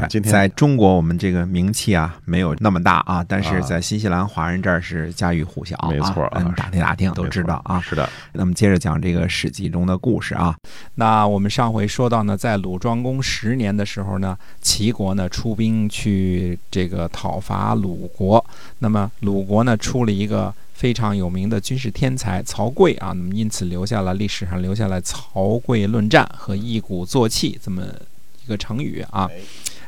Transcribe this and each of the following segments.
对，今天在中国我们这个名气啊没有那么大啊，但是在新西兰华人这儿是家喻户晓啊，没错啊嗯打听打听都知道啊。是的，那么接着讲这个《史记》中的故事啊。那我们上回说到呢，在鲁庄公十年的时候呢，齐国呢出兵去这个讨伐鲁国。那么鲁国呢出了一个非常有名的军事天才曹刿啊，那么因此留下了历史上留下了曹刿论战和一鼓作气这么一个成语啊。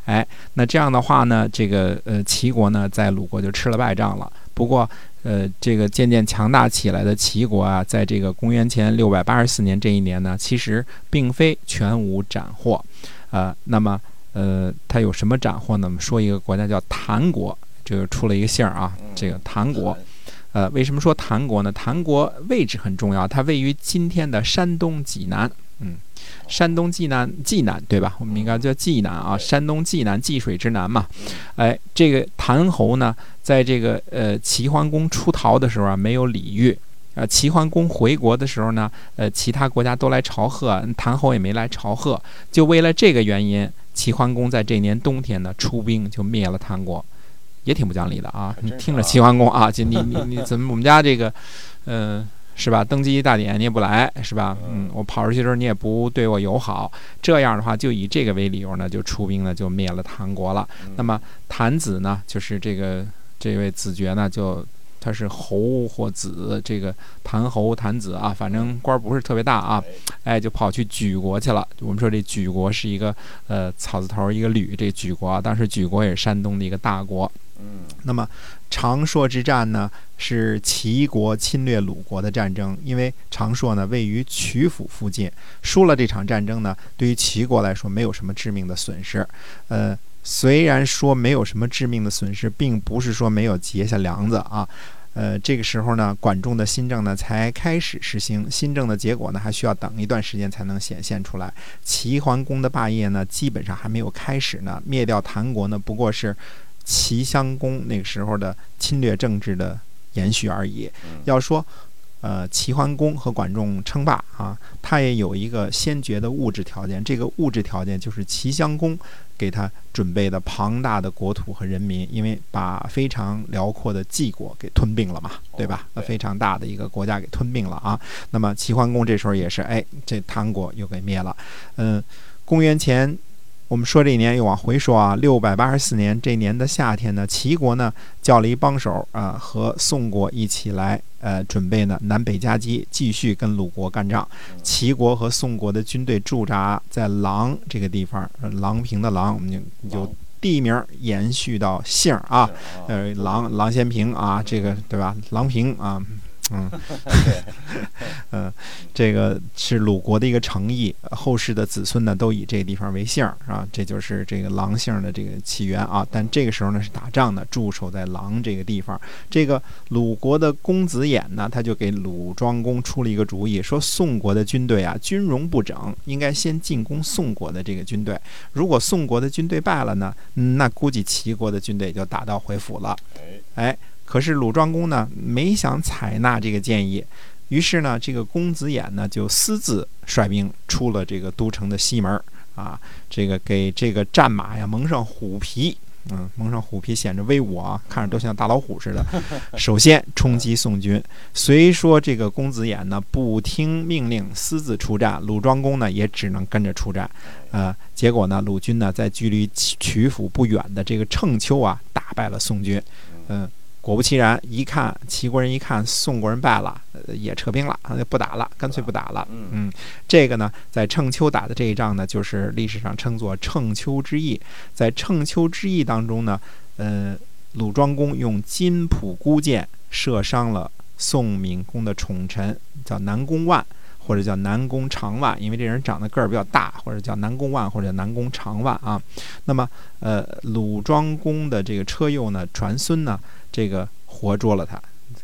哎，那这样的话呢，这个呃齐国呢在鲁国就吃了败仗了。不过，呃，这个渐渐强大起来的齐国啊，在这个公元前六百八十四年这一年呢，其实并非全无斩获，呃，那么呃，它有什么斩获呢？我们说一个国家叫谭国，这个出了一个姓儿啊，这个谭国。呃，为什么说谭国呢？谭国位置很重要，它位于今天的山东济南。嗯，山东济南，济南对吧？我们应该叫济南啊，山东济南，济水之南嘛。哎，这个谭侯呢，在这个呃齐桓公出逃的时候啊，没有礼遇。呃，齐桓公回国的时候呢，呃，其他国家都来朝贺，谭侯也没来朝贺。就为了这个原因，齐桓公在这年冬天呢，出兵就灭了谭国，也挺不讲理的啊！你听着，齐桓公啊，就你你你怎么我们家这个，呃。是吧？登基大典你也不来，是吧？嗯，我跑出去的时候你也不对我友好，这样的话就以这个为理由呢，就出兵呢就灭了唐国了。那么谭子呢，就是这个这位子爵呢，就他是侯或子，这个谭侯谭子啊，反正官不是特别大啊，哎，就跑去莒国去了。我们说这莒国是一个呃草字头一个吕，这莒国当时莒国也是山东的一个大国。嗯，那么长硕之战呢，是齐国侵略鲁国的战争。因为长硕呢位于曲阜附近，输了这场战争呢，对于齐国来说没有什么致命的损失。呃，虽然说没有什么致命的损失，并不是说没有结下梁子啊。呃，这个时候呢，管仲的新政呢才开始实行，新政的结果呢还需要等一段时间才能显现出来。齐桓公的霸业呢，基本上还没有开始呢，灭掉谭国呢，不过是。齐襄公那个时候的侵略政治的延续而已。要说，呃，齐桓公和管仲称霸啊，他也有一个先决的物质条件。这个物质条件就是齐襄公给他准备的庞大的国土和人民，因为把非常辽阔的晋国给吞并了嘛，对吧？那非常大的一个国家给吞并了啊。那么齐桓公这时候也是，哎，这唐国又给灭了。嗯，公元前。我们说这一年又往回说啊，六百八十四年这年的夏天呢，齐国呢叫了一帮手啊，和宋国一起来，呃，准备呢南北夹击，继续跟鲁国干仗。齐国和宋国的军队驻扎在狼这个地方，郎平的郎，我们就有地名延续到姓啊，呃，郎郎咸平啊，这个对吧？郎平啊。嗯，嗯，这个是鲁国的一个诚意，后世的子孙呢都以这个地方为姓啊，这就是这个狼姓的这个起源啊。但这个时候呢是打仗的，驻守在狼这个地方。这个鲁国的公子衍呢，他就给鲁庄公出了一个主意，说宋国的军队啊军容不整，应该先进攻宋国的这个军队。如果宋国的军队败了呢，那估计齐国的军队就打道回府了。哎。可是鲁庄公呢没想采纳这个建议，于是呢，这个公子偃呢就私自率兵出了这个都城的西门啊，这个给这个战马呀蒙上虎皮，嗯，蒙上虎皮显着威武啊，看着都像大老虎似的。首先冲击宋军，虽说这个公子偃呢不听命令私自出战，鲁庄公呢也只能跟着出战，呃，结果呢鲁军呢在距离曲阜不远的这个乘丘啊打败了宋军，嗯。果不其然，一看齐国人一看宋国人败了，也撤兵了，就不打了，干脆不打了。嗯，这个呢，在乘丘打的这一仗呢，就是历史上称作乘丘之役。在乘丘之役当中呢，呃，鲁庄公用金浦孤箭射伤了宋闵公的宠臣，叫南宫万，或者叫南宫长万，因为这人长得个儿比较大，或者叫南宫万，或者叫南宫长万啊。那么，呃，鲁庄公的这个车右呢，传孙呢，这个活捉了他。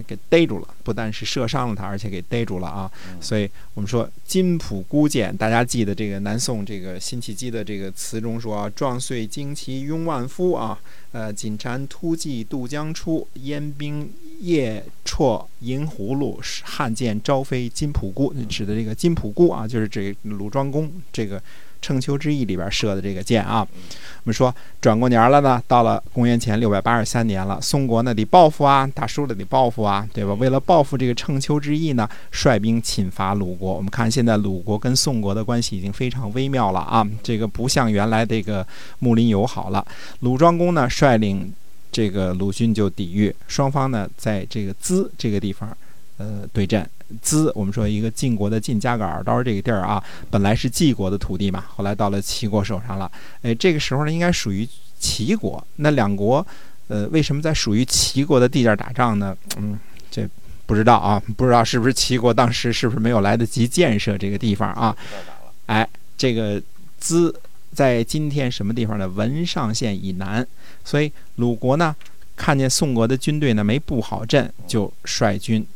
给逮住了，不但是射伤了他，而且给逮住了啊！所以我们说金仆孤舰，大家记得这个南宋这个辛弃疾的这个词中说：“壮岁旌旗拥万夫啊，呃，锦蝉突骑渡江出，燕兵夜绰银葫芦，汉剑朝飞金仆姑。”指的这个金仆姑啊，就是这鲁庄公这个。乘秋之役里边射的这个箭啊，我们说转过年了呢，到了公元前六百八十三年了，宋国呢得报复啊，打输了得报复啊，对吧？为了报复这个乘秋之役呢，率兵侵伐鲁国。我们看现在鲁国跟宋国的关系已经非常微妙了啊，这个不像原来这个睦邻友好了。鲁庄公呢率领这个鲁迅就抵御，双方呢在这个淄这个地方呃对阵。淄，我们说一个晋国的晋加个耳刀这个地儿啊，本来是晋国的土地嘛，后来到了齐国手上了。哎，这个时候呢，应该属于齐国。那两国，呃，为什么在属于齐国的地界打仗呢？嗯，这不知道啊，不知道是不是齐国当时是不是没有来得及建设这个地方啊？哎，这个资在今天什么地方呢？文上县以南。所以鲁国呢，看见宋国的军队呢没布好阵，就率军。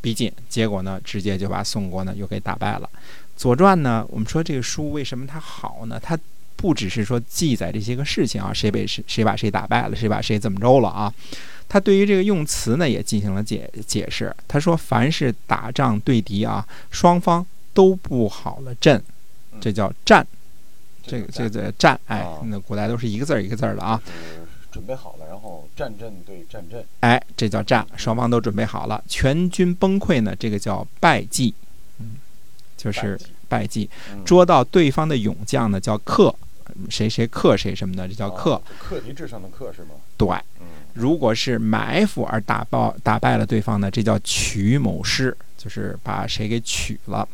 逼近，结果呢，直接就把宋国呢又给打败了。《左传》呢，我们说这个书为什么它好呢？它不只是说记载这些个事情啊，谁被谁谁把谁打败了，谁把谁怎么着了啊？他对于这个用词呢也进行了解解释。他说，凡是打仗对敌啊，双方都布好了阵，这叫战。这个这个战，哎，那古代都是一个字儿一个字儿的啊。准备好了，然后战阵对战阵，哎，这叫战，双方都准备好了，全军崩溃呢，这个叫败绩，嗯，就是败绩，捉到对方的勇将呢，叫克，谁谁克谁什么的，这叫克，克敌制胜的克是吗？对，如果是埋伏而打爆打败了对方呢，这叫取某师，就是把谁给取了。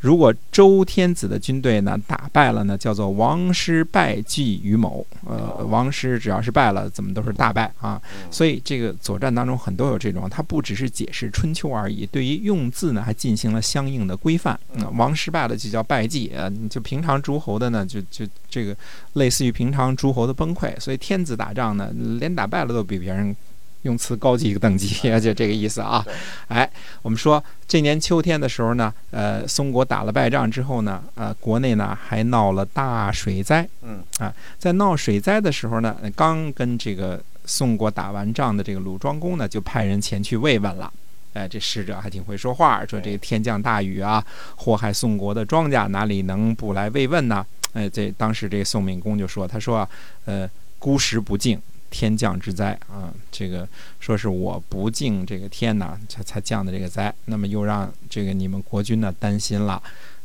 如果周天子的军队呢打败了呢，叫做王师败绩于某。呃，王师只要是败了，怎么都是大败啊。所以这个《左传》当中很多有这种，它不只是解释春秋而已，对于用字呢还进行了相应的规范。王师败了就叫败绩啊，就平常诸侯的呢就就这个类似于平常诸侯的崩溃。所以天子打仗呢，连打败了都比别人。用词高级一个等级，就这个意思啊。哎，我们说这年秋天的时候呢，呃，宋国打了败仗之后呢，呃，国内呢还闹了大水灾。嗯啊，在闹水灾的时候呢，刚跟这个宋国打完仗的这个鲁庄公呢，就派人前去慰问了。哎，这使者还挺会说话，说这个天降大雨啊，祸害宋国的庄稼，哪里能不来慰问呢？哎，这当时这个宋敏公就说，他说啊，呃，孤时不敬。天降之灾啊，这个说是我不敬这个天呐，才才降的这个灾。那么又让这个你们国君呢担心了，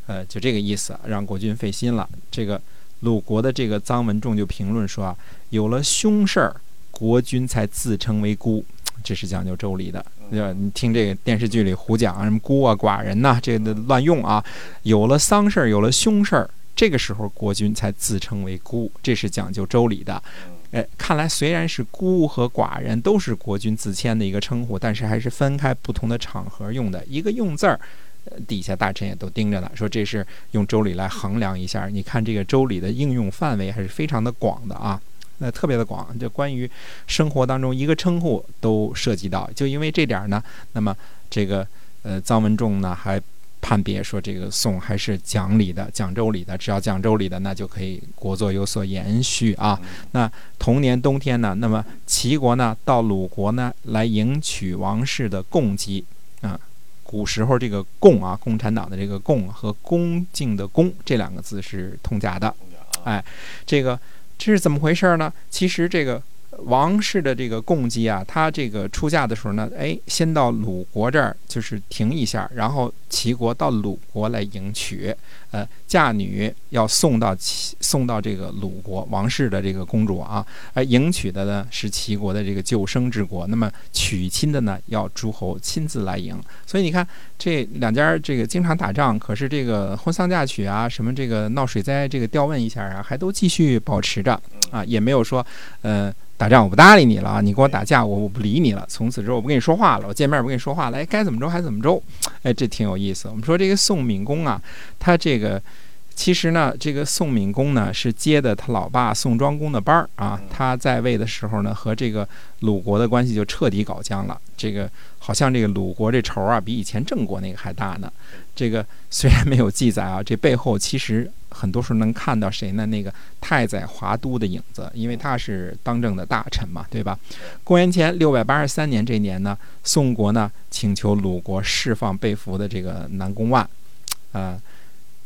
呃，就这个意思，让国君费心了。这个鲁国的这个臧文仲就评论说啊，有了凶事儿，国君才自称为孤，这是讲究周礼的。你听这个电视剧里胡讲什么孤啊、寡人呐，这个乱用啊。有了丧事儿，有了凶事儿，这个时候国君才自称为孤，这是讲究周礼的。哎，看来虽然是孤和寡人都是国君自谦的一个称呼，但是还是分开不同的场合用的。一个用字儿，底下大臣也都盯着呢，说这是用周礼来衡量一下。你看这个周礼的应用范围还是非常的广的啊，那特别的广，就关于生活当中一个称呼都涉及到。就因为这点儿呢，那么这个呃臧文仲呢还。判别说这个宋还是讲理的，讲周礼的，只要讲周礼的，那就可以国祚有所延续啊。那同年冬天呢，那么齐国呢到鲁国呢来迎娶王室的贡姬啊。古时候这个贡啊，共产党的这个贡和恭敬的恭这两个字是通假的。哎，这个这是怎么回事呢？其实这个。王室的这个贡姬啊，她这个出嫁的时候呢，哎，先到鲁国这儿就是停一下，然后齐国到鲁国来迎娶。呃，嫁女要送到齐，送到这个鲁国王室的这个公主啊，而迎娶的呢是齐国的这个救生之国。那么娶亲的呢，要诸侯亲自来迎。所以你看这两家这个经常打仗，可是这个婚丧嫁娶啊，什么这个闹水灾，这个调问一下啊，还都继续保持着啊，也没有说呃。打仗我不搭理你了啊，你跟我打架我我不理你了，从此之后我不跟你说话了，我见面不跟你说话了，哎，该怎么着还怎么着，哎，这挺有意思。我们说这个宋敏公啊，他这个。其实呢，这个宋敏公呢是接的他老爸宋庄公的班儿啊。他在位的时候呢，和这个鲁国的关系就彻底搞僵了。这个好像这个鲁国这仇啊，比以前郑国那个还大呢。这个虽然没有记载啊，这背后其实很多时候能看到谁呢？那个太宰华都的影子，因为他是当政的大臣嘛，对吧？公元前六百八十三年这年呢，宋国呢请求鲁国释放被俘的这个南宫万，啊。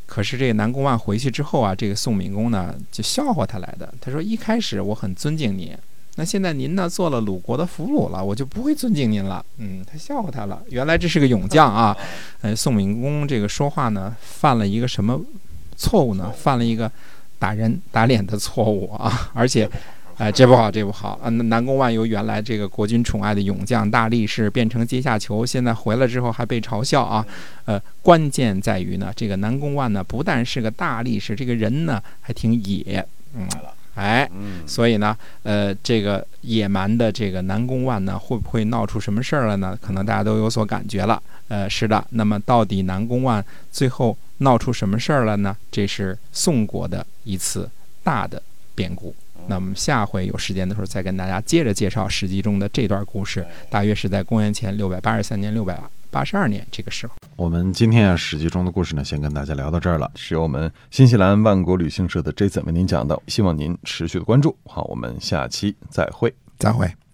可是这个南宫万回去之后啊，这个宋敏公呢就笑话他来的。他说：“一开始我很尊敬您，那现在您呢做了鲁国的俘虏了，我就不会尊敬您了。”嗯，他笑话他了。原来这是个勇将啊。呃，宋敏公这个说话呢犯了一个什么错误呢？犯了一个打人打脸的错误啊，而且。哎，这不好，这不好啊！南宫万由原来这个国君宠爱的勇将大力士，变成阶下囚，现在回来之后还被嘲笑啊！呃，关键在于呢，这个南宫万呢，不但是个大力士，这个人呢还挺野，嗯，哎，所以呢，呃，这个野蛮的这个南宫万呢，会不会闹出什么事儿了呢？可能大家都有所感觉了。呃，是的，那么到底南宫万最后闹出什么事儿了呢？这是宋国的一次大的变故。那我们下回有时间的时候，再跟大家接着介绍《史记》中的这段故事。大约是在公元前六百八十三年、六百八十二年这个时候。我们今天啊，《史记》中的故事呢，先跟大家聊到这儿了。是由我们新西兰万国旅行社的 Jason 为您讲的，希望您持续的关注。好，我们下期再会，再会。